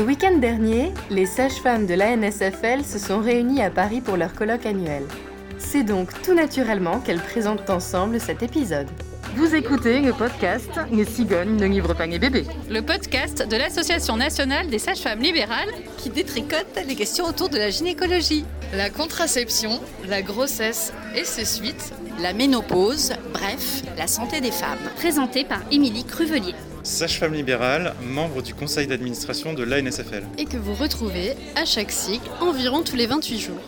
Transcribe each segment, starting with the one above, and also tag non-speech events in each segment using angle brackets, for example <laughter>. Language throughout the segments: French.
Le week-end dernier, les sages-femmes de l'ANSFL se sont réunies à Paris pour leur colloque annuel. C'est donc tout naturellement qu'elles présentent ensemble cet épisode. Vous écoutez le podcast Les cigognes ne livrent pas les bébés. Le podcast de l'Association nationale des sages-femmes libérales qui détricote les questions autour de la gynécologie. La contraception, la grossesse et ses suites. La ménopause, bref, la santé des femmes. Présenté par Émilie Cruvelier. Sage-femme libérale, membre du conseil d'administration de l'ANSFL. Et que vous retrouvez à chaque cycle, environ tous les 28 jours.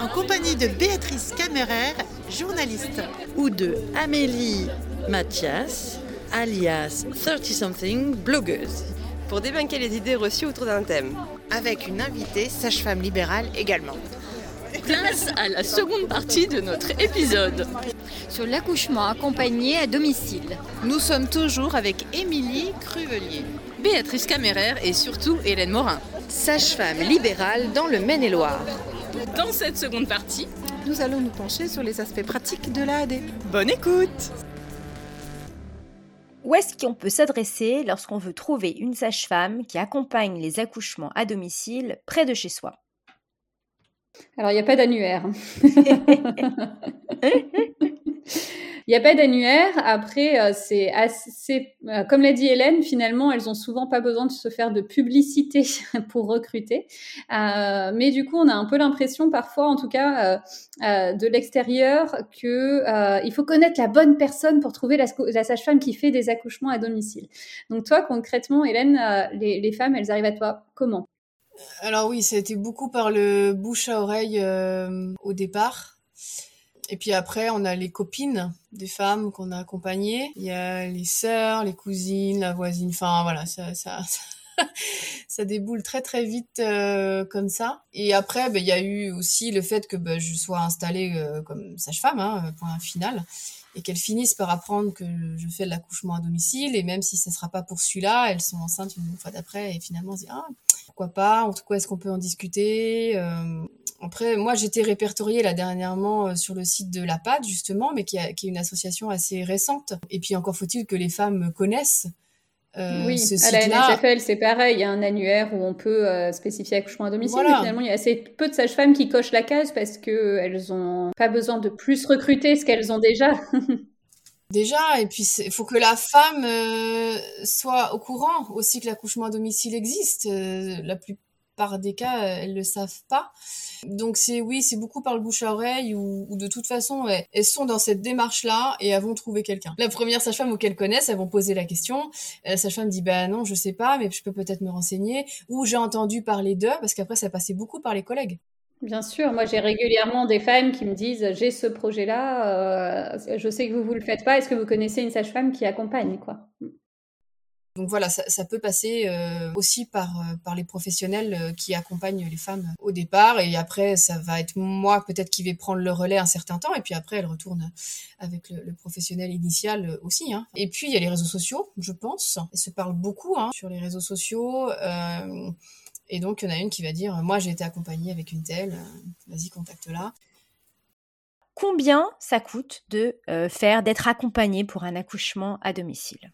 En compagnie de Béatrice Camerer, journaliste. Ou de Amélie Mathias, alias 30-something, blogueuse. Pour débunker les idées reçues autour d'un thème. Avec une invitée sage-femme libérale également. Place à la seconde partie de notre épisode sur l'accouchement accompagné à domicile. Nous sommes toujours avec Émilie Cruvelier, Béatrice Caméraire et surtout Hélène Morin, sage-femme libérale dans le Maine-et-Loire. Dans cette seconde partie, nous allons nous pencher sur les aspects pratiques de l'AAD. Bonne écoute Où est-ce qu'on peut s'adresser lorsqu'on veut trouver une sage-femme qui accompagne les accouchements à domicile près de chez soi? Alors, il n'y a pas d'annuaire. <laughs> Il n'y a pas d'annuaire. Après, euh, c'est assez, euh, comme l'a dit Hélène, finalement, elles ont souvent pas besoin de se faire de publicité <laughs> pour recruter. Euh, mais du coup, on a un peu l'impression, parfois, en tout cas, de l'extérieur, que il faut connaître la bonne personne pour trouver la, sage-femme qui fait des accouchements à domicile. Donc, toi, concrètement, Hélène, les, les femmes, elles arrivent à toi comment? Alors oui, ça a été beaucoup par le bouche à oreille au départ. Et puis après, on a les copines des femmes qu'on a accompagnées. Il y a les sœurs, les cousines, la voisine. Enfin voilà, ça, ça, <laughs> ça déboule très très vite euh, comme ça. Et après, ben, il y a eu aussi le fait que ben, je sois installée euh, comme sage-femme, hein, point final, et qu'elles finissent par apprendre que je fais de l'accouchement à domicile. Et même si ce ne sera pas pour celui-là, elles sont enceintes une fois d'après. Et finalement, on se dit, ah, pourquoi pas En tout cas, est-ce qu'on peut en discuter euh, après, moi, j'étais répertoriée là dernièrement euh, sur le site de la PAD, justement, mais qui, est une association assez récente. Et puis, encore faut-il que les femmes connaissent euh, oui, à la NSFL, c'est pareil. Il y a un annuaire où on peut euh, spécifier accouchement à domicile. Mais finalement, il y a assez peu de sages-femmes qui cochent la case parce qu'elles n'ont pas besoin de plus recruter ce qu'elles ont déjà. <laughs> déjà, et puis il faut que la femme soit au courant aussi que l'accouchement à domicile existe. la plus par des cas, euh, elles le savent pas. Donc c'est oui, c'est beaucoup par le bouche à oreille ou, de toute façon, elles sont dans cette démarche-là et elles vont trouver quelqu'un. La première sage-femme qu'elles connaissent, elles vont poser la question. La sage-femme dit bah non, je sais pas, mais je peux peut-être me renseigner. Ou j'ai entendu parler d'eux parce qu'après ça passait beaucoup par les collègues. Bien sûr, moi j'ai régulièrement des femmes qui me disent j'ai ce projet-là, euh, je sais que vous vous le faites pas, est-ce que vous connaissez une sage-femme qui accompagne quoi? Donc voilà, ça, peut passer euh, aussi par, euh, par les professionnels qui accompagnent les femmes au départ. Et après, ça va être moi peut-être qui vais prendre le relais un certain temps. Et puis après, elle retourne avec le, professionnel initial aussi. Hein. Et puis, il y a les réseaux sociaux, je pense. Elles se parlent beaucoup hein, sur les réseaux sociaux. Et donc, il y en a une qui va dire, moi j'ai été accompagnée avec une telle, vas-y, contacte-la. Combien ça coûte de faire, d'être accompagnée pour un accouchement à domicile?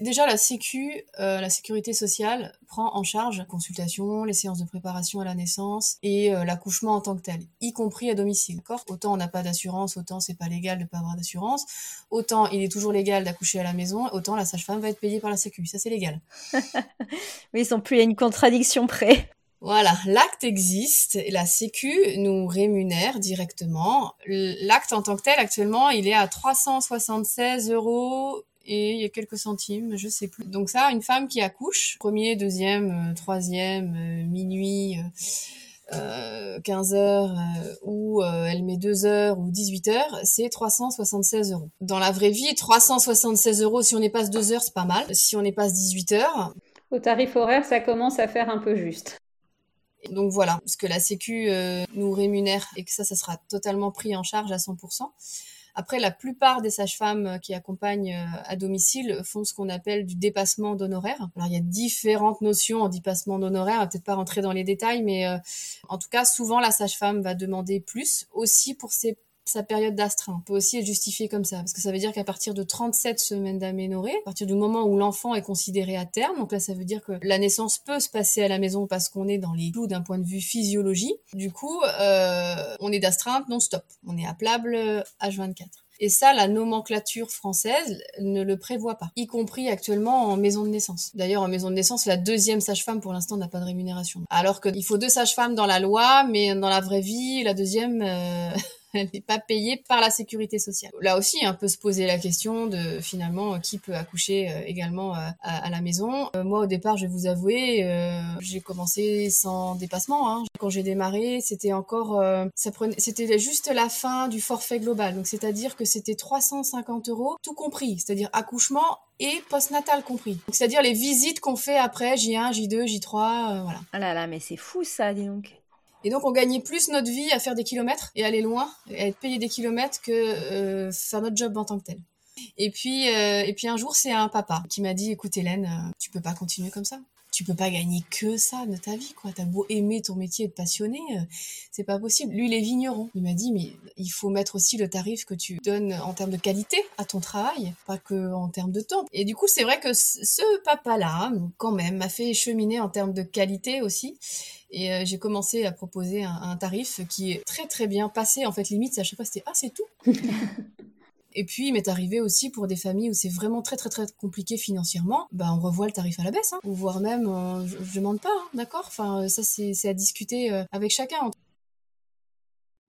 Déjà, la Sécu, euh, la sécurité sociale, prend en charge la consultation, les séances de préparation à la naissance et euh, l'accouchement en tant que tel, y compris à domicile. Autant on n'a pas d'assurance, autant c'est pas légal de pas avoir d'assurance, autant il est toujours légal d'accoucher à la maison, autant la sage-femme va être payée par la Sécu. Ça, c'est légal. <laughs> oui, ils sont plus à une contradiction près. Voilà, l'acte existe, et la Sécu nous rémunère directement. L'acte en tant que tel, actuellement, il est à 376 euros et il y a quelques centimes, je sais plus. Donc ça, une femme qui accouche, premier, deuxième, euh, troisième, euh, minuit, euh, 15 heures, euh, ou elle met 2 heures ou 18 heures, c'est 376 euros. Dans la vraie vie, 376 euros, si on y passe 2 heures, c'est pas mal. Si on y passe 18 heures... Au tarif horaire, ça commence à faire un peu juste. Donc voilà, ce que la Sécu nous rémunère et que ça, ça sera totalement pris en charge à 100%. Après, la plupart des sages-femmes euh, qui accompagnent euh, à domicile font ce qu'on appelle du dépassement d'honoraires. Alors, il y a différentes notions en dépassement d'honoraires. On va peut-être pas rentrer dans les détails, mais euh, en tout cas, souvent, la sage-femme va demander plus aussi pour ses sa période d'astreinte peut aussi être justifiée comme ça, parce que ça veut dire qu'à partir de 37 semaines d'aménorrhée, à partir du moment où l'enfant est considéré à terme, donc là ça veut dire que la naissance peut se passer à la maison parce qu'on est dans les clous d'un point de vue physiologie. Du coup, euh, on est d'astreinte non-stop, on est appelable H24. Et ça, la nomenclature française ne le prévoit pas, y compris actuellement en maison de naissance. D'ailleurs, en maison de naissance, la deuxième sage-femme, pour l'instant, n'a pas de rémunération. Alors qu'il faut deux sages-femmes dans la loi, mais dans la vraie vie, la deuxième... Euh, <laughs> elle n'est pas payée par la sécurité sociale. Là aussi, on peut se poser la question de finalement qui peut accoucher euh, également euh, à, la maison. Euh, moi, au départ, je vais vous avouer, j'ai commencé sans dépassement. Hein. Quand j'ai démarré, c'était encore, ça prenait, c'était juste la fin du forfait global. Donc, c'est-à-dire que c'était 350 euros, tout compris, c'est-à-dire accouchement et postnatal compris. C'est-à-dire les visites qu'on fait après J1, J2, J3, voilà. Ah là là, mais c'est fou ça, dis donc. Et donc on gagnait plus notre vie à faire des kilomètres et aller loin, et à être payé des kilomètres que euh, faire notre job en tant que tel. Et puis, euh, et puis un jour, c'est un papa qui m'a dit, écoute Hélène, euh, tu peux pas continuer comme ça. Tu peux pas gagner que ça de ta vie, quoi. T'as beau aimer ton métier être passionné, c'est pas possible. Lui, il est vigneron. Il m'a dit, mais il faut mettre aussi le tarif que tu donnes en termes de qualité à ton travail, pas que en termes de temps. Et du coup, c'est vrai que ce papa-là, quand même, m'a fait cheminer en termes de qualité aussi. Et euh, j'ai commencé à proposer un, tarif qui est très très bien passé. En fait, limite, à chaque fois, c'était ah, c'est tout. <laughs> Et puis, il m'est arrivé aussi pour des familles où c'est vraiment très très très compliqué financièrement, bah, on revoit le tarif à la baisse, hein. ou voire même, euh, je, je demande pas, hein, d'accord? Enfin, ça c'est à discuter euh, avec chacun.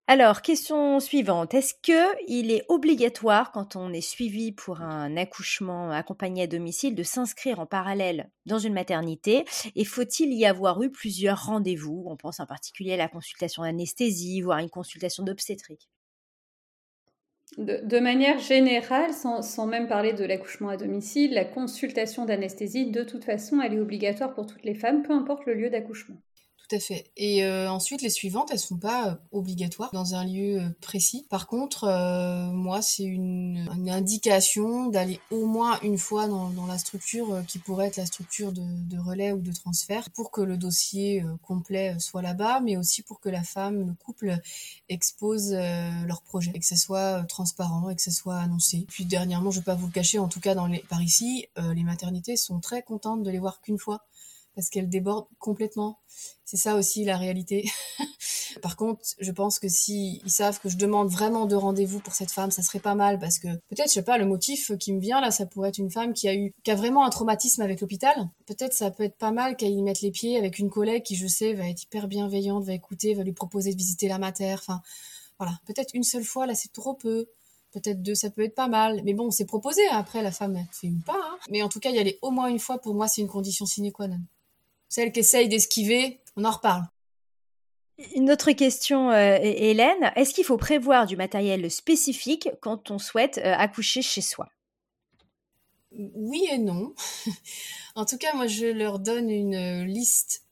Alors, question suivante. Est-ce que il est obligatoire, quand on est suivi pour un accouchement accompagné à domicile, de s'inscrire en parallèle dans une maternité? Et faut-il y avoir eu plusieurs rendez-vous? On pense en particulier à la consultation d'anesthésie, voire une consultation d'obstétrique. De, manière générale, sans, sans même parler de l'accouchement à domicile, la consultation d'anesthésie, de toute façon, elle est obligatoire pour toutes les femmes, peu importe le lieu d'accouchement. Tout à fait. Et euh, ensuite, les suivantes, elles sont pas euh, obligatoires dans un lieu euh, précis. Par contre, moi, c'est une, indication d'aller au moins une fois dans, la structure qui pourrait être la structure de, relais ou de transfert pour que le dossier complet soit là-bas, mais aussi pour que la femme, le couple expose leur projet et que ça soit transparent et que ça soit annoncé. Puis dernièrement, je vais pas vous le cacher, en tout cas dans les, par ici, les maternités sont très contentes de les voir qu'une fois parce qu'elle déborde complètement. C'est ça aussi la réalité. <laughs> Par contre, je pense que si ils savent que je demande vraiment de rendez-vous pour cette femme, ça serait pas mal parce que peut-être, je sais pas, le motif qui me vient là, ça pourrait être une femme qui a eu, qui a vraiment un traumatisme avec l'hôpital. Peut-être ça peut être pas mal qu'elle y mette les pieds avec une collègue qui, je sais, va être hyper bienveillante, va écouter, va lui proposer de visiter la mater. Enfin, voilà. Peut-être une seule fois, là, c'est trop peu. Peut-être deux, ça peut être pas mal. Mais bon, c'est proposé. Après, la femme, elle fait ou pas. Hein. Mais en tout cas, y aller au moins une fois, pour moi, c'est une condition sine qua non. Celle qui essaye d'esquiver, on en reparle. Une autre question, euh, Hélène. Est-ce qu'il faut prévoir du matériel spécifique quand on souhaite euh, accoucher chez soi? Oui et non. <laughs> en tout cas, moi, je leur donne une liste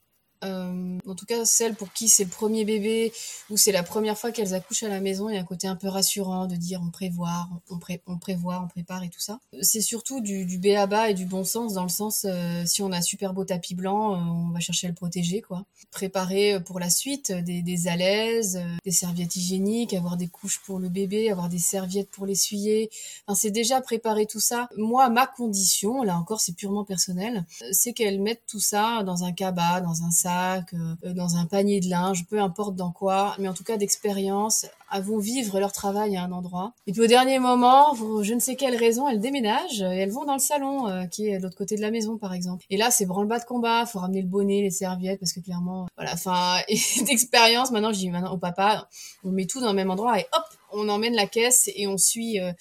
euh, en tout cas, celles pour qui c'est le premier bébé ou c'est la première fois qu'elles accouchent à la maison, il y a un côté un peu rassurant de dire on prévoit, on, on prévoit, on prépare et tout ça. C'est surtout du, du B à bas et du bon sens dans le sens euh, si on a super beau tapis blanc, euh, on va chercher à le protéger quoi. Préparer pour la suite des, des alaises, des serviettes hygiéniques, avoir des couches pour le bébé, avoir des serviettes pour l'essuyer. Enfin, c'est déjà préparer tout ça. Moi, ma condition, là encore, c'est purement personnel, c'est qu'elles mettent tout ça dans un cabas, dans un sac euh, dans un panier de linge, peu importe dans quoi, mais en tout cas d'expérience, elles vont vivre leur travail à un endroit. Et puis au dernier moment, pour je ne sais quelle raison, elles déménagent et elles vont dans le salon euh, qui est de l'autre côté de la maison par exemple. Et là, c'est branle-bas de combat, faut ramener le bonnet, les serviettes parce que clairement, voilà, enfin, <laughs> d'expérience, maintenant je dis maintenant au papa, on met tout dans le même endroit et hop, on emmène la caisse et on suit, euh,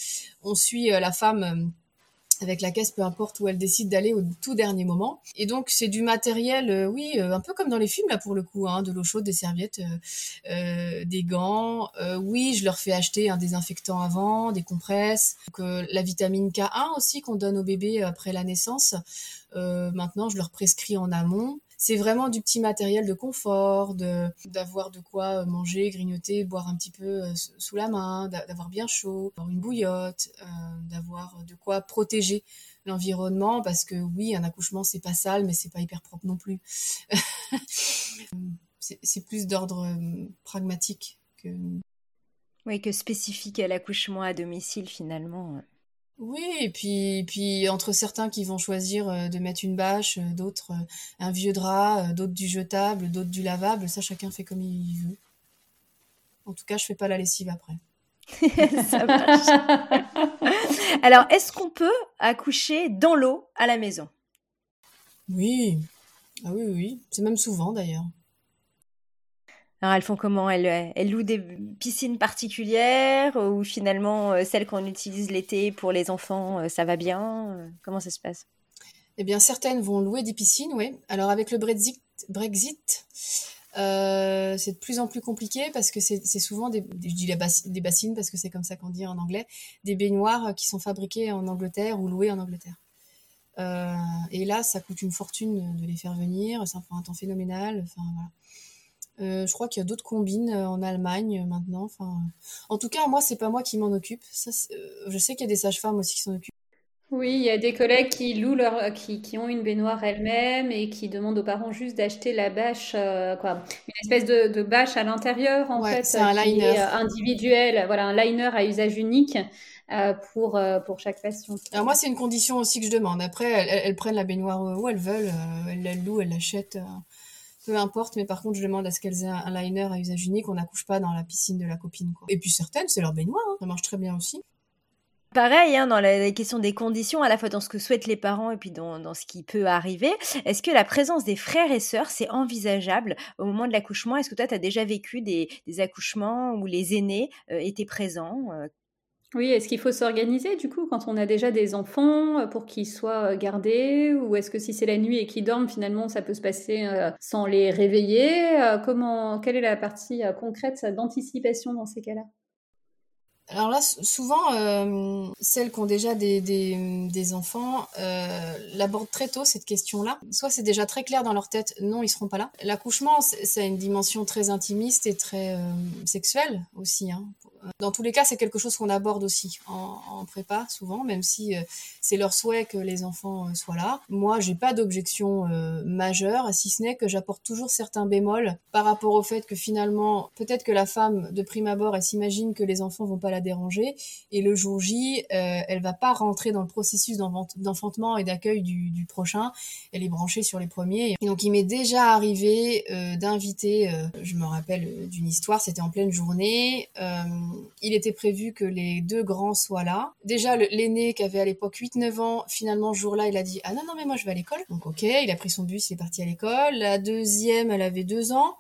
on suit la femme avec la caisse, peu importe où elle décide d'aller au tout dernier moment. Et donc c'est du matériel, euh, oui, euh, un peu comme dans les films là pour le coup, hein, de l'eau chaude, des serviettes, euh, des gants. oui, je leur fais acheter un désinfectant avant, des compresses, que la vitamine K1 aussi qu'on donne au bébé après la naissance. maintenant, je leur prescris en amont c'est vraiment du petit matériel de confort, d'avoir de quoi manger, grignoter, boire un petit peu euh, sous la main, d'avoir bien chaud, d'avoir une bouillotte, euh, d'avoir de quoi protéger l'environnement parce que oui, un accouchement c'est pas sale mais c'est pas hyper propre non plus. <laughs> c'est plus d'ordre euh, pragmatique que Oui, que spécifique à l'accouchement à domicile finalement. Oui, et puis, puis entre certains qui vont choisir euh, de mettre une bâche, euh, d'autres euh, un vieux drap, d'autres du jetable, d'autres du lavable, ça chacun fait comme il veut. En tout cas, je fais pas la lessive après. <laughs> ça Alors, est-ce qu'on peut accoucher dans l'eau à la maison? Oui, ah oui, oui, c'est même souvent d'ailleurs. Alors elles font comment? Elles, elles, louent des piscines particulières ou finalement euh, celles qu'on utilise l'été pour les enfants, euh, ça va bien euh, Comment ça se passe? Eh bien certaines vont louer des piscines, oui. Alors avec le Brexit, Brexit c'est de plus en plus compliqué parce que c'est souvent des, je dis des bassines parce que c'est comme ça qu'on dit en anglais, des baignoires qui sont fabriquées en Angleterre ou louées en Angleterre. et là, ça coûte une fortune de les faire venir, ça prend un temps phénoménal. Enfin voilà. Euh, je crois qu'il y a d'autres combines euh, en Allemagne euh, maintenant. Enfin, en tout cas, moi, c'est pas moi qui m'en occupe. Ça, je sais qu'il y a des sages-femmes aussi qui s'en occupent. Oui, il y a des collègues qui louent leur, qui, qui ont une baignoire elles-mêmes et qui demandent aux parents juste d'acheter la bâche, quoi, une espèce de, de bâche à l'intérieur en fait, c'est un liner individuel, voilà, un liner à usage unique. pour, pour chaque patient. Alors moi, c'est une condition aussi que je demande. Après, elles, prennent la baignoire où elles veulent, elles la louent, elles l'achètent peu importe, mais par contre, je demande à ce qu'elles aient un liner à usage unique, on n'accouche pas dans la piscine de la copine. Quoi. Et puis certaines, c'est leur baignoire, hein. ça marche très bien aussi. Pareil, hein, dans la, question des conditions, à la fois dans ce que souhaitent les parents et puis dans, ce qui peut arriver, est-ce que la présence des frères et sœurs, c'est envisageable au moment de l'accouchement? Est-ce que toi, tu as déjà vécu des, accouchements où les aînés euh, étaient présents euh, oui, est-ce qu'il faut s'organiser du coup quand on a déjà des enfants euh, pour qu'ils soient euh, gardés? Ou est-ce que si c'est la nuit et qu'ils dorment finalement ça peut se passer euh, sans les réveiller? Comment quelle est la partie concrète d'anticipation dans ces cas-là? Alors là, souvent, celles qui ont déjà des, enfants l'abordent très tôt cette question-là. Soit c'est déjà très clair dans leur tête, non, ils seront pas là. L'accouchement, c'est une dimension très intimiste et très sexuelle aussi. Hein. Dans tous les cas, c'est quelque chose qu'on aborde aussi en, en, prépa souvent, même si euh, c'est leur souhait que les enfants euh, soient là. Moi, j'ai pas d'objection euh, majeure, si ce n'est que j'apporte toujours certains bémols par rapport au fait que finalement, peut-être que la femme, de prime abord, elle s'imagine que les enfants vont pas la déranger, et le jour J, elle va pas rentrer dans le processus d'enfantement et d'accueil du, prochain. Elle est branchée sur les premiers. Et donc, il m'est déjà arrivé d'inviter, je me rappelle d'une histoire, c'était en pleine journée. Il était prévu que les deux grands soient là. Déjà, l'aîné qui avait à l'époque 8 9 ans, finalement, ce jour-là, il a dit Ah non, non, mais moi je vais à l'école. Donc, ok, il a pris son bus, il est parti à l'école. La deuxième, elle avait deux ans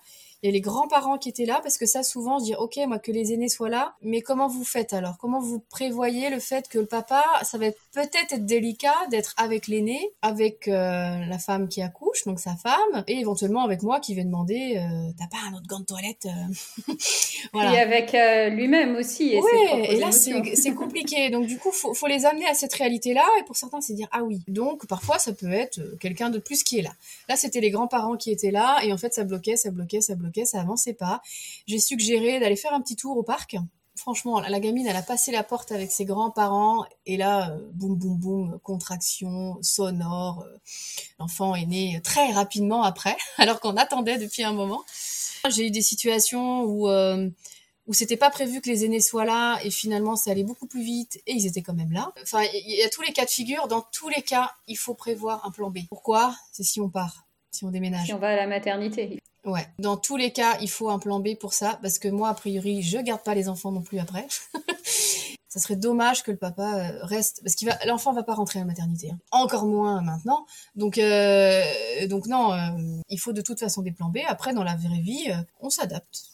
et les grands-parents qui étaient là, parce que ça, souvent, je dis, ok, moi, que les aînés soient là, mais comment vous faites alors? Comment vous prévoyez le fait que le papa, ça va peut-être être délicat d'être avec l'aîné, avec euh, la femme qui accouche, donc sa femme, et éventuellement avec moi qui vais demander, euh, t'as pas un autre gant de toilette euh? <laughs> voilà. Et avec lui-même aussi. Et oui, et là, c'est <laughs> compliqué. Donc, du coup, faut, faut les amener à cette réalité-là, et pour certains, c'est dire, ah oui. Donc, parfois, ça peut être quelqu'un de plus qui est là. Là, c'était les grands-parents qui étaient là, et en fait, ça bloquait, ça bloquait, ça bloquait ça avançait pas. J'ai suggéré d'aller faire un petit tour au parc. Franchement, la gamine, elle a passé la porte avec ses grands-parents et là, euh, boum, boum, boum, contraction sonore. Euh, l'enfant est né très rapidement après, <laughs> alors qu'on attendait depuis un moment. J'ai eu des situations où euh, où c'était pas prévu que les aînés soient là et finalement ça allait beaucoup plus vite et ils étaient quand même là. Enfin, il y a tous les cas de figure. Dans tous les cas, il faut prévoir un plan B. Pourquoi? C'est si on part, si on déménage. Si on va à la maternité. Ouais, dans tous les cas, il faut un plan B pour ça, parce que moi, a priori, je garde pas les enfants non plus après. <laughs> ça serait dommage que le papa euh, reste, parce qu'il va, l'enfant va pas rentrer à la maternité, hein. encore moins maintenant. Donc, euh, donc non, euh, il faut de toute façon des plans B. Après, dans la vraie vie, on s'adapte.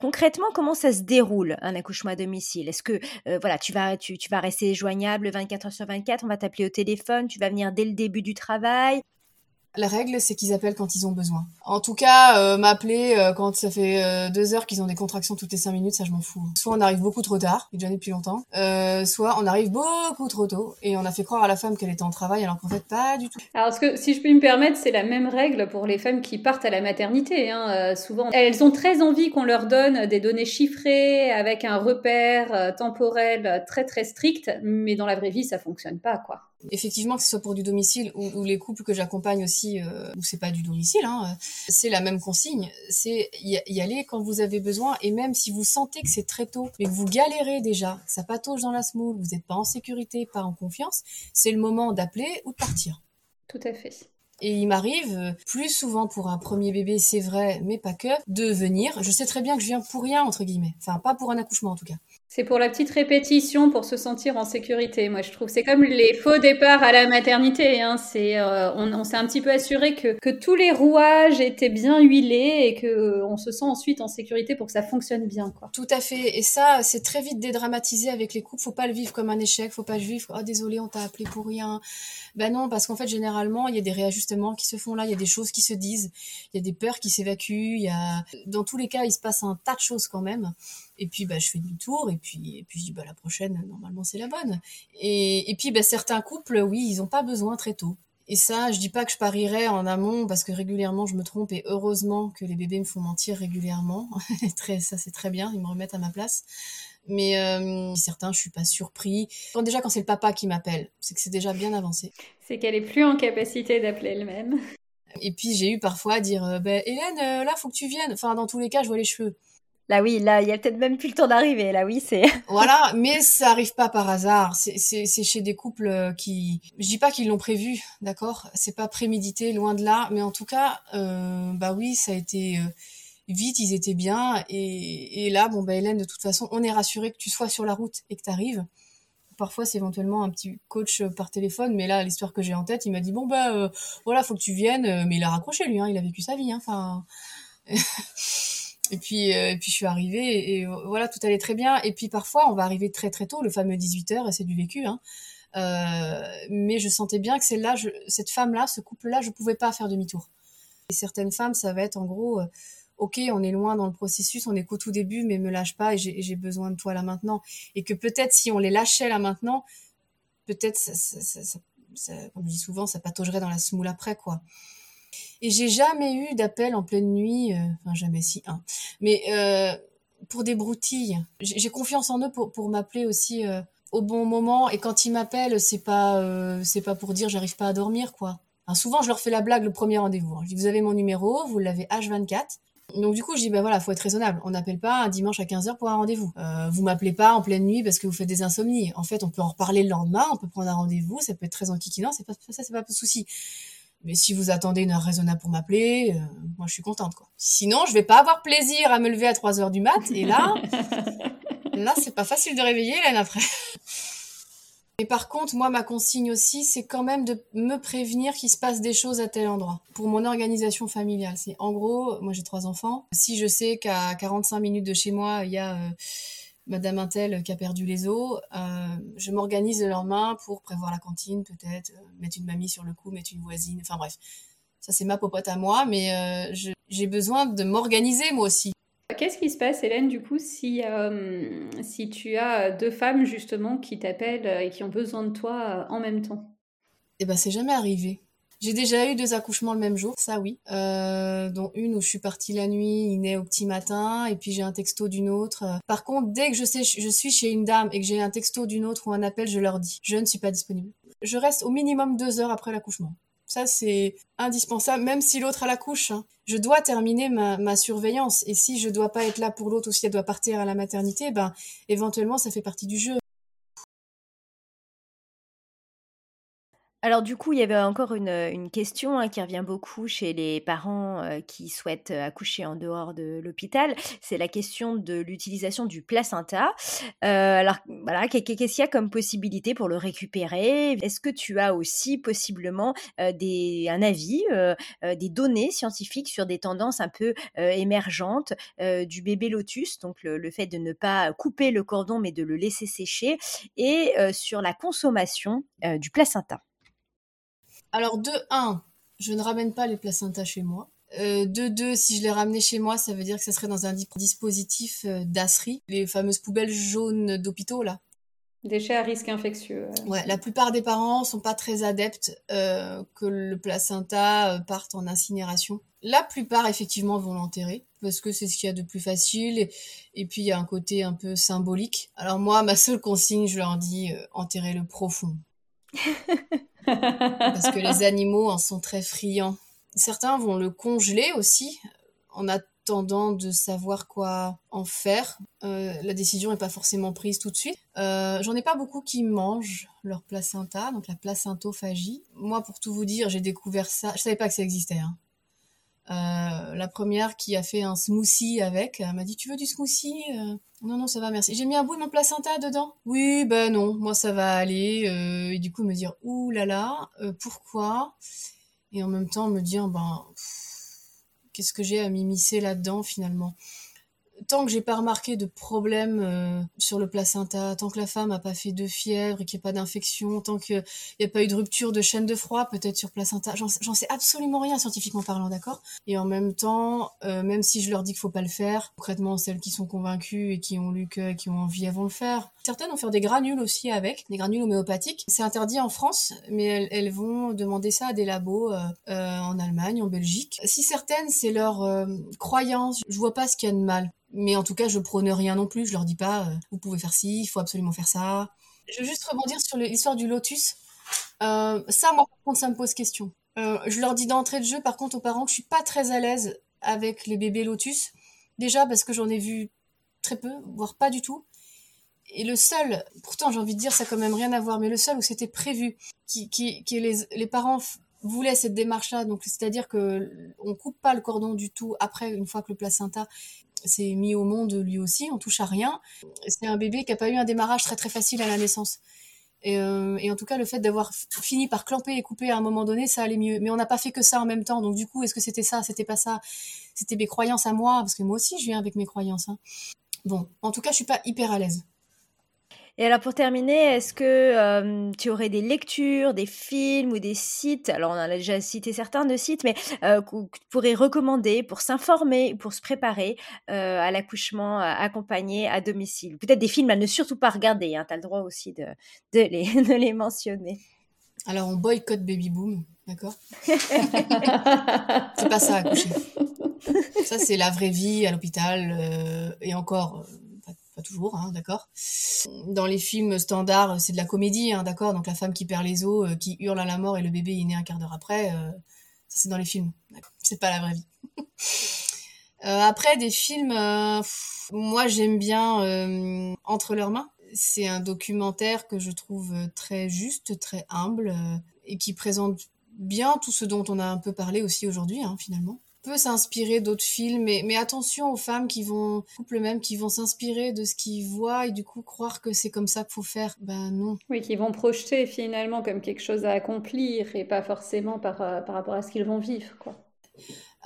Concrètement, comment ça se déroule un accouchement à domicile? Est-ce que voilà, tu vas tu, tu vas rester joignable 24 heures sur 24, on va t'appeler au téléphone, tu vas venir dès le début du travail? La règle, c'est qu'ils appellent quand ils ont besoin. En tout cas, euh, m'appeler euh, quand ça fait euh, deux heures qu'ils ont des contractions toutes les cinq minutes, ça je m'en fous. Soit on arrive beaucoup trop tard, déjà depuis longtemps, soit on arrive beaucoup trop tôt et on a fait croire à la femme qu'elle était en travail alors qu'en fait pas du tout. Alors ce que, si je puis me permettre, c'est la même règle pour les femmes qui partent à la maternité. Hein. souvent, elles ont très envie qu'on leur donne des données chiffrées avec un repère temporel très très strict, mais dans la vraie vie, ça fonctionne pas quoi. Effectivement, que ce soit pour du domicile ou, les couples que j'accompagne aussi, euh, où c'est pas du domicile, hein, c'est la même consigne. C'est y, aller quand vous avez besoin et même si vous sentez que c'est très tôt, mais que vous galérez déjà, que ça patauge dans la semoule, vous n'êtes pas en sécurité, pas en confiance, c'est le moment d'appeler ou de partir. Tout à fait. Et il m'arrive, euh, plus souvent pour un premier bébé, c'est vrai, mais pas que, de venir. Je sais très bien que je viens pour rien, entre guillemets. Enfin, pas pour un accouchement en tout cas. C'est pour la petite répétition, pour se sentir en sécurité. Moi, je trouve c'est comme les faux départs à la maternité. Hein. C'est, euh, on, s'est un petit peu assuré que, que, tous les rouages étaient bien huilés et que euh, on se sent ensuite en sécurité pour que ça fonctionne bien. Quoi. Tout à fait. Et ça, c'est très vite dédramatisé avec les couples. Faut pas le vivre comme un échec. Faut pas le vivre. Oh désolé, on t'a appelé pour rien. Ben non, parce qu'en fait, généralement, il y a des réajustements qui se font là. Il y a des choses qui se disent. Il y a des peurs qui s'évacuent. Il y a, dans tous les cas, il se passe un tas de choses quand même. Et puis bah je fais du tour et puis et puis je dis bah la prochaine normalement c'est la bonne. Et, et puis bah, certains couples oui ils ont pas besoin très tôt. Et ça, je dis pas que je parierais en amont parce que régulièrement je me trompe et heureusement que les bébés me font mentir régulièrement. <laughs> très, ça c'est très bien, ils me remettent à ma place. Mais euh, certains, je suis pas surpris. Quand, déjà quand c'est le papa qui m'appelle, c'est que c'est déjà bien avancé. C'est qu'elle est plus en capacité d'appeler elle-même. Et puis j'ai eu parfois à dire, euh, bah, Hélène, euh, là faut que tu viennes. Enfin dans tous les cas, je vois les cheveux. Là oui, là il y a peut-être même plus le temps d'arriver. Là oui, c'est. <laughs> voilà, mais ça arrive pas par hasard. C'est chez des couples euh, qui, je dis pas qu'ils l'ont prévu, d'accord? C'est pas prémédité, loin de là. Mais en tout cas, euh, bah oui, ça a été euh, vite. Ils étaient bien et, et là, bon bah Hélène, de toute façon, on est rassuré que tu sois sur la route et que tu arrives. Parfois, c'est éventuellement un petit coach par téléphone, mais là, l'histoire que j'ai en tête, il m'a dit bon bah euh, voilà, faut que tu viennes. Mais il a raccroché lui, hein, il a vécu sa vie, hein, enfin. <laughs> Et puis, euh, et puis je suis arrivée et, voilà, tout allait très bien. Et puis parfois, on va arriver très très tôt, le fameux 18 heures, et c'est du vécu. Hein. Euh, mais je sentais bien que celle-là, cette femme-là, ce couple-là, je pouvais pas faire demi-tour. Et certaines femmes, ça va être en gros, euh, ok, on est loin dans le processus, on est qu'au tout début, mais me lâche pas et j'ai besoin de toi là maintenant. Et que peut-être si on les lâchait là maintenant, peut-être, ça, ça, ça, ça, comme je dis souvent, ça pataugerait dans la semoule après, quoi. Et j'ai jamais eu d'appel en pleine nuit, euh, enfin jamais si un, mais euh, pour des broutilles. J'ai confiance en eux pour, pour m'appeler aussi euh, au bon moment. Et quand ils m'appellent, c'est pas c'est pas pour dire j'arrive pas à dormir quoi. souvent je leur fais la blague le premier rendez-vous. Hein. Je dis vous avez mon numéro, vous l'avez H24. Donc du coup, je dis ben voilà, faut être raisonnable. On n'appelle pas un dimanche à 15h pour un rendez-vous. Vous m'appelez pas en pleine nuit parce que vous faites des insomnies. En fait, on peut en reparler le lendemain, on peut prendre un rendez-vous, ça peut être très enquiquinant, c'est pas ça c'est pas de souci. Mais si vous attendez une heure raisonnable pour m'appeler, euh, moi je suis contente quoi. Sinon, je vais pas avoir plaisir à me lever à 3 heures du mat et là <laughs> là c'est pas facile de réveiller Hélène après. Et par contre, moi, ma consigne aussi, c'est quand même de me prévenir qu'il se passe des choses à tel endroit. Pour mon organisation familiale, c'est en gros, moi j'ai trois enfants. Si je sais qu'à 45 minutes de chez moi, il y a euh, Madame Intel qui a perdu les os, euh, je m'organise le lendemain pour prévoir la cantine, peut-être, euh, mettre une mamie sur le coup, mettre une voisine, enfin bref. Ça, c'est ma popote à moi, mais euh, j'ai besoin de m'organiser moi aussi. Qu'est-ce qui se passe, Hélène, du coup, si, si tu as deux femmes, justement, qui t'appellent et qui ont besoin de toi en même temps? Eh ben, c'est jamais arrivé. J'ai déjà eu deux accouchements le même jour, ça oui. Euh, dont une où je suis partie la nuit, il naît au petit matin, et puis j'ai un texto d'une autre. Par contre, dès que je sais je suis chez une dame et que j'ai un texto d'une autre ou un appel, je leur dis je ne suis pas disponible. Je reste au minimum deux heures après l'accouchement. Ça, c'est indispensable, même si l'autre a la couche. Hein. Je dois terminer ma, ma, surveillance. Et si je dois pas être là pour l'autre ou si elle doit partir à la maternité, ben, éventuellement, ça fait partie du jeu. Alors du coup, il y avait encore une, une question hein, qui revient beaucoup chez les parents euh, qui souhaitent euh, accoucher en dehors de l'hôpital. C'est la question de l'utilisation du placenta. Euh, alors voilà, qu'est-ce qu'il y a comme possibilité pour le récupérer? Est-ce que tu as aussi possiblement des, un avis, des données scientifiques sur des tendances un peu émergentes du bébé lotus, donc le, fait de ne pas couper le cordon mais de le laisser sécher, et sur la consommation du placenta alors, de 1, je ne ramène pas les placentas chez moi. Euh, de 2, si je les ramenais chez moi, ça veut dire que ça serait dans un dispositif euh, d'asserie, les fameuses poubelles jaunes d'hôpitaux, là. Déchets à risque infectieux. Ouais, la plupart des parents sont pas très adeptes euh, que le placenta parte en incinération. La plupart, effectivement, vont l'enterrer parce que c'est ce qu'il y a de plus facile et, et, puis il y a un côté un peu symbolique. Alors moi, ma seule consigne, je leur dis enterrer le profond. Parce que les animaux en sont très friands. Certains vont le congeler aussi en attendant de savoir quoi en faire. Euh, la décision n'est pas forcément prise tout de suite. Euh, J'en ai pas beaucoup qui mangent leur placenta, donc la placentophagie. Moi, pour tout vous dire, j'ai découvert ça. Je savais pas que ça existait. Hein. Euh, la première qui a fait un smoothie avec, elle m'a dit tu veux du smoothie euh, Non non ça va merci. J'ai mis un bout de mon placenta dedans. Oui ben non moi ça va aller. Euh, et du coup me dire ouh là là pourquoi? Et en même temps me dire ben qu'est-ce que j'ai à m'immiscer là-dedans finalement? Tant que j'ai pas remarqué de problème euh, sur le placenta, tant que la femme a pas fait de fièvre et qu'il n'y a pas d'infection, tant qu'il n'y a pas eu de rupture de chaîne de froid peut-être sur placenta, j'en sais absolument rien scientifiquement parlant, d'accord? Et en même temps, euh, même si je leur dis qu'il faut pas le faire, concrètement celles qui sont convaincues et qui ont lu que, qui ont envie, elles vont le faire. Certaines vont faire des granules aussi avec, des granules homéopathiques. C'est interdit en France, mais elles, elles, vont demander ça à des labos euh, en Allemagne, en Belgique. Si certaines, c'est leur croyance, je vois pas ce qu'il y a de mal mais en tout cas, je prône rien non plus. Je leur dis pas, euh, vous pouvez faire ci, il faut absolument faire ça. Je veux juste rebondir sur l'histoire du lotus. Euh, ça, moi, par contre, ça me pose question. Euh, je leur dis d'entrée de jeu, par contre, aux parents, que je suis pas très à l'aise avec les bébés lotus. Déjà parce que j'en ai vu très peu, voire pas du tout. Et le seul, pourtant j'ai envie de dire ça quand même rien à voir, mais le seul où c'était prévu, qui, qui, qui les, les parents voulaient cette démarche-là, donc c'est-à-dire que on coupe pas le cordon du tout après une fois que le placenta s'est mis au monde lui aussi, on touche à rien. C'est un bébé qui a pas eu un démarrage très très facile à la naissance. Et, euh, et en tout cas, le fait d'avoir fini par clamper et couper à un moment donné, ça allait mieux. Mais on n'a pas fait que ça en même temps. Donc du coup, est-ce que c'était ça C'était pas ça? C'était mes croyances à moi Parce que moi aussi, je viens avec mes croyances. Hein. Bon, en tout cas, je suis pas hyper à l'aise. Et alors pour terminer, est-ce que euh, tu aurais des lectures, des films ou des sites? Alors on a déjà cité certains de sites, mais euh, que tu pourrais recommander pour s'informer, pour se préparer euh, à l'accouchement accompagné à domicile? Peut-être des films à ne surtout pas regarder. Hein, tu as le droit aussi de, de, les, <laughs> de les mentionner. Alors on boycotte Baby Boom, d'accord? <laughs> C'est pas ça accoucher. Ça c'est la vraie vie à l'hôpital et encore pas toujours, hein, d'accord. Dans les films standards, c'est de la comédie, hein, d'accord. Donc la femme qui perd les os, euh, qui hurle à la mort et le bébé est né un quart d'heure après, euh, ça c'est dans les films. C'est pas la vraie vie. <laughs> euh, après des films, moi j'aime bien Entre leurs mains. C'est un documentaire que je trouve très juste, très humble et qui présente bien tout ce dont on a un peu parlé aussi aujourd'hui, hein, finalement peut s'inspirer d'autres films, mais, mais, attention aux femmes qui vont, couples même, qui vont s'inspirer de ce qu'ils voient et du coup croire que c'est comme ça qu'il faut faire. Ben non. Oui, qui vont projeter finalement comme quelque chose à accomplir et pas forcément par, euh, par rapport à ce qu'ils vont vivre, quoi.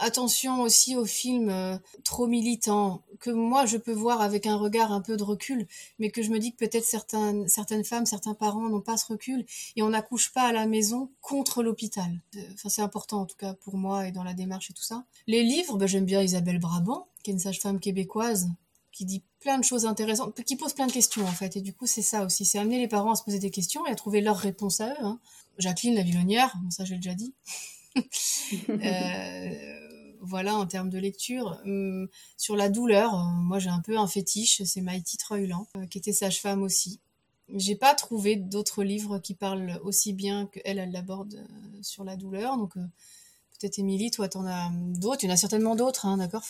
Attention aussi aux films euh, trop militants que moi je peux voir avec un regard un peu de recul, mais que je me dis que peut-être certaines, femmes, certains parents n'ont pas ce recul et on n'accouche pas à la maison contre l'hôpital. Enfin, c'est important en tout cas pour moi et dans la démarche et tout ça. Les livres, ben, j'aime bien Isabelle Brabant, qui est une sage-femme québécoise qui dit plein de choses intéressantes, qui pose plein de questions en fait. Et du coup, c'est ça aussi, c'est amener les parents à se poser des questions et à trouver leurs réponses à eux. Hein. Jacqueline la Villonnière, bon, ça j'ai déjà dit. <laughs> euh, voilà, en termes de lecture. Hum, sur la douleur, euh, moi j'ai un peu un fétiche, c'est Maïti Treuland, euh, qui était sage-femme aussi. J'ai pas trouvé d'autres livres qui parlent aussi bien qu'elle, elle l'aborde euh, sur la douleur. Donc peut-être Émilie, toi t'en as d'autres, il y en a certainement d'autres, hein, d'accord?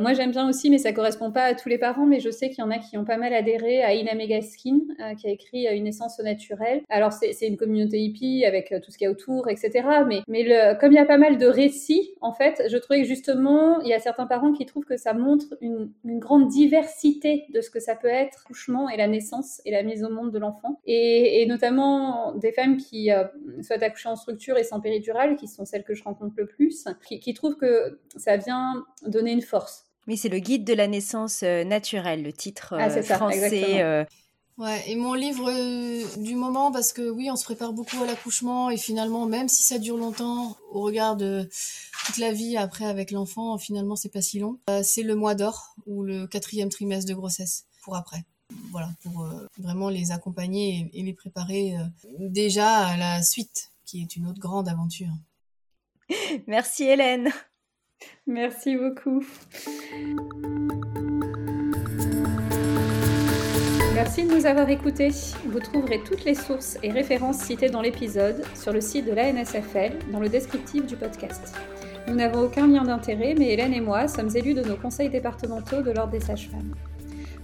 Moi, j'aime bien aussi, mais ça correspond pas à tous les parents. Mais je sais qu'il y en a qui ont pas mal adhéré à Ina Megaskin, euh, qui a écrit euh, Une essence naturelle. Alors, c'est une communauté hippie avec euh, tout ce qu'il y a autour, etc. Mais, mais le, comme il y a pas mal de récits, en fait, je trouvais que justement, il y a certains parents qui trouvent que ça montre une, grande diversité de ce que ça peut être, couchement et la naissance et la mise au monde de l'enfant. Et, notamment des femmes qui euh, soient accouchées en structure et sans péridurale, qui sont celles que je rencontre le plus, qui trouvent que ça vient donner une force oui, c'est le guide de la naissance euh, naturelle, le titre ah, euh, français. Euh. Ouais, et mon livre du moment, parce que oui, on se prépare beaucoup à l'accouchement, et finalement, même si ça dure longtemps, au regard de toute la vie après avec l'enfant, finalement, c'est pas si long. c'est le mois d'or, ou le quatrième trimestre de grossesse, pour après. Voilà, pour vraiment les accompagner et, et les préparer déjà à la suite, qui est une autre grande aventure. <laughs> Merci Hélène. Merci beaucoup. Merci de nous avoir écoutés. Vous trouverez toutes les sources et références citées dans l'épisode sur le site de l'ANSFL dans le descriptif du podcast. Nous n'avons aucun lien d'intérêt, mais Hélène et moi sommes élus de nos conseils départementaux de l'Ordre des sages-femmes.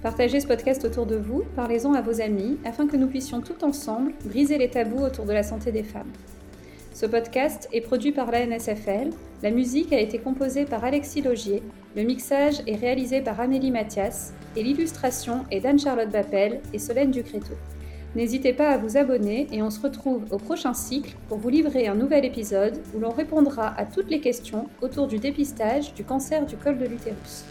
Partagez ce podcast autour de vous, parlez-en à vos amis, afin que nous puissions tout ensemble briser les tabous autour de la santé des femmes. Ce podcast est produit par la NSFL, la musique a été composée par Alexis Logier, le mixage est réalisé par Amélie Mathias et l'illustration est d'Anne-Charlotte Bappel et Solène Ducréto. N'hésitez pas à vous abonner et on se retrouve au prochain cycle pour vous livrer un nouvel épisode où l'on répondra à toutes les questions autour du dépistage du cancer du col de l'utérus.